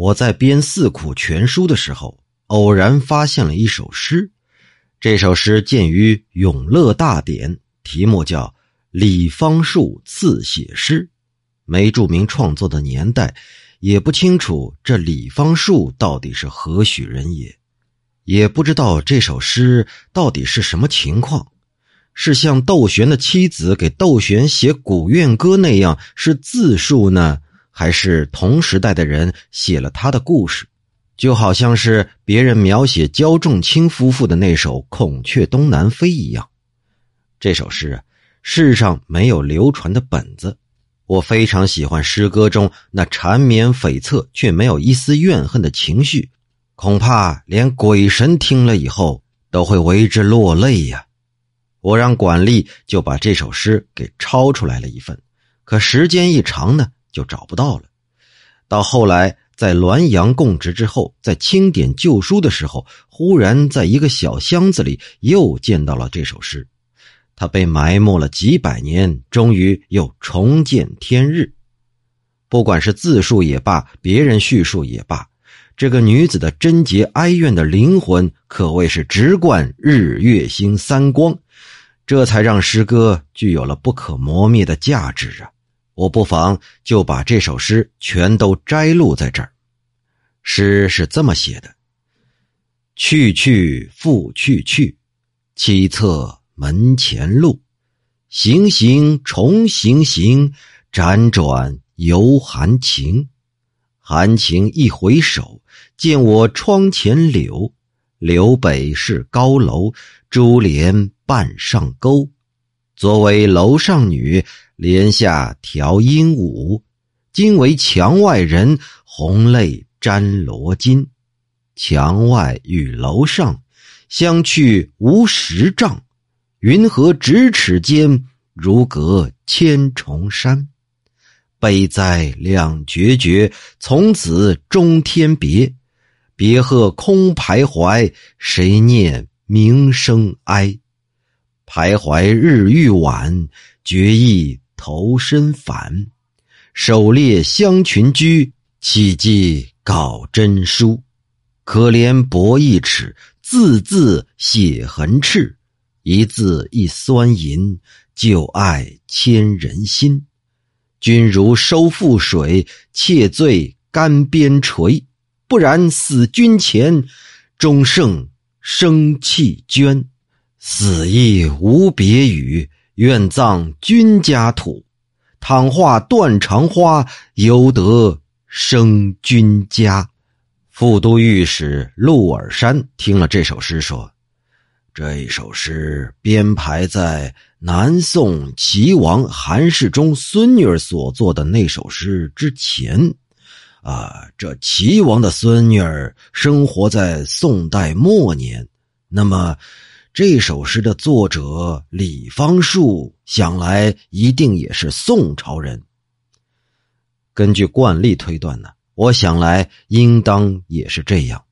我在编《四库全书》的时候，偶然发现了一首诗。这首诗见于《永乐大典》，题目叫《李方树自写诗》，没注明创作的年代，也不清楚这李方树到底是何许人也，也不知道这首诗到底是什么情况。是像窦玄的妻子给窦玄写《古怨歌》那样是自述呢，还是同时代的人写了他的故事？就好像是别人描写焦仲卿夫妇的那首《孔雀东南飞》一样。这首诗啊，世上没有流传的本子。我非常喜欢诗歌中那缠绵悱恻却没有一丝怨恨的情绪，恐怕连鬼神听了以后都会为之落泪呀。我让管吏就把这首诗给抄出来了一份，可时间一长呢，就找不到了。到后来，在滦阳供职之后，在清点旧书的时候，忽然在一个小箱子里又见到了这首诗。它被埋没了几百年，终于又重见天日。不管是自述也罢，别人叙述也罢，这个女子的贞洁哀怨的灵魂，可谓是直贯日月星三光。这才让诗歌具有了不可磨灭的价值啊！我不妨就把这首诗全都摘录在这儿。诗是这么写的：“去去复去去，凄恻门前路。行行重行行，辗转犹含情。含情一回首，见我窗前柳。柳北是高楼，珠帘。”半上钩，作为楼上女，帘下调鹦鹉。今为墙外人，红泪沾罗巾。墙外与楼上，相去无十丈。云何咫尺间，如隔千重山。悲哉两决绝，从此终天别。别鹤空徘徊，谁念鸣声哀？徘徊日欲晚，决意投身凡。狩猎相群居，岂记稿真书？可怜薄一尺，字字写痕赤。一字一酸银，旧爱牵人心。君如收覆水，妾醉干边陲。不然死君前，终胜生弃捐。死亦无别语，愿葬君家土。倘化断肠花，犹得生君家。副都御史陆尔山听了这首诗，说：“这一首诗编排在南宋齐王韩世忠孙女儿所作的那首诗之前。啊，这齐王的孙女儿生活在宋代末年，那么。”这首诗的作者李方树，想来一定也是宋朝人。根据惯例推断呢，我想来应当也是这样。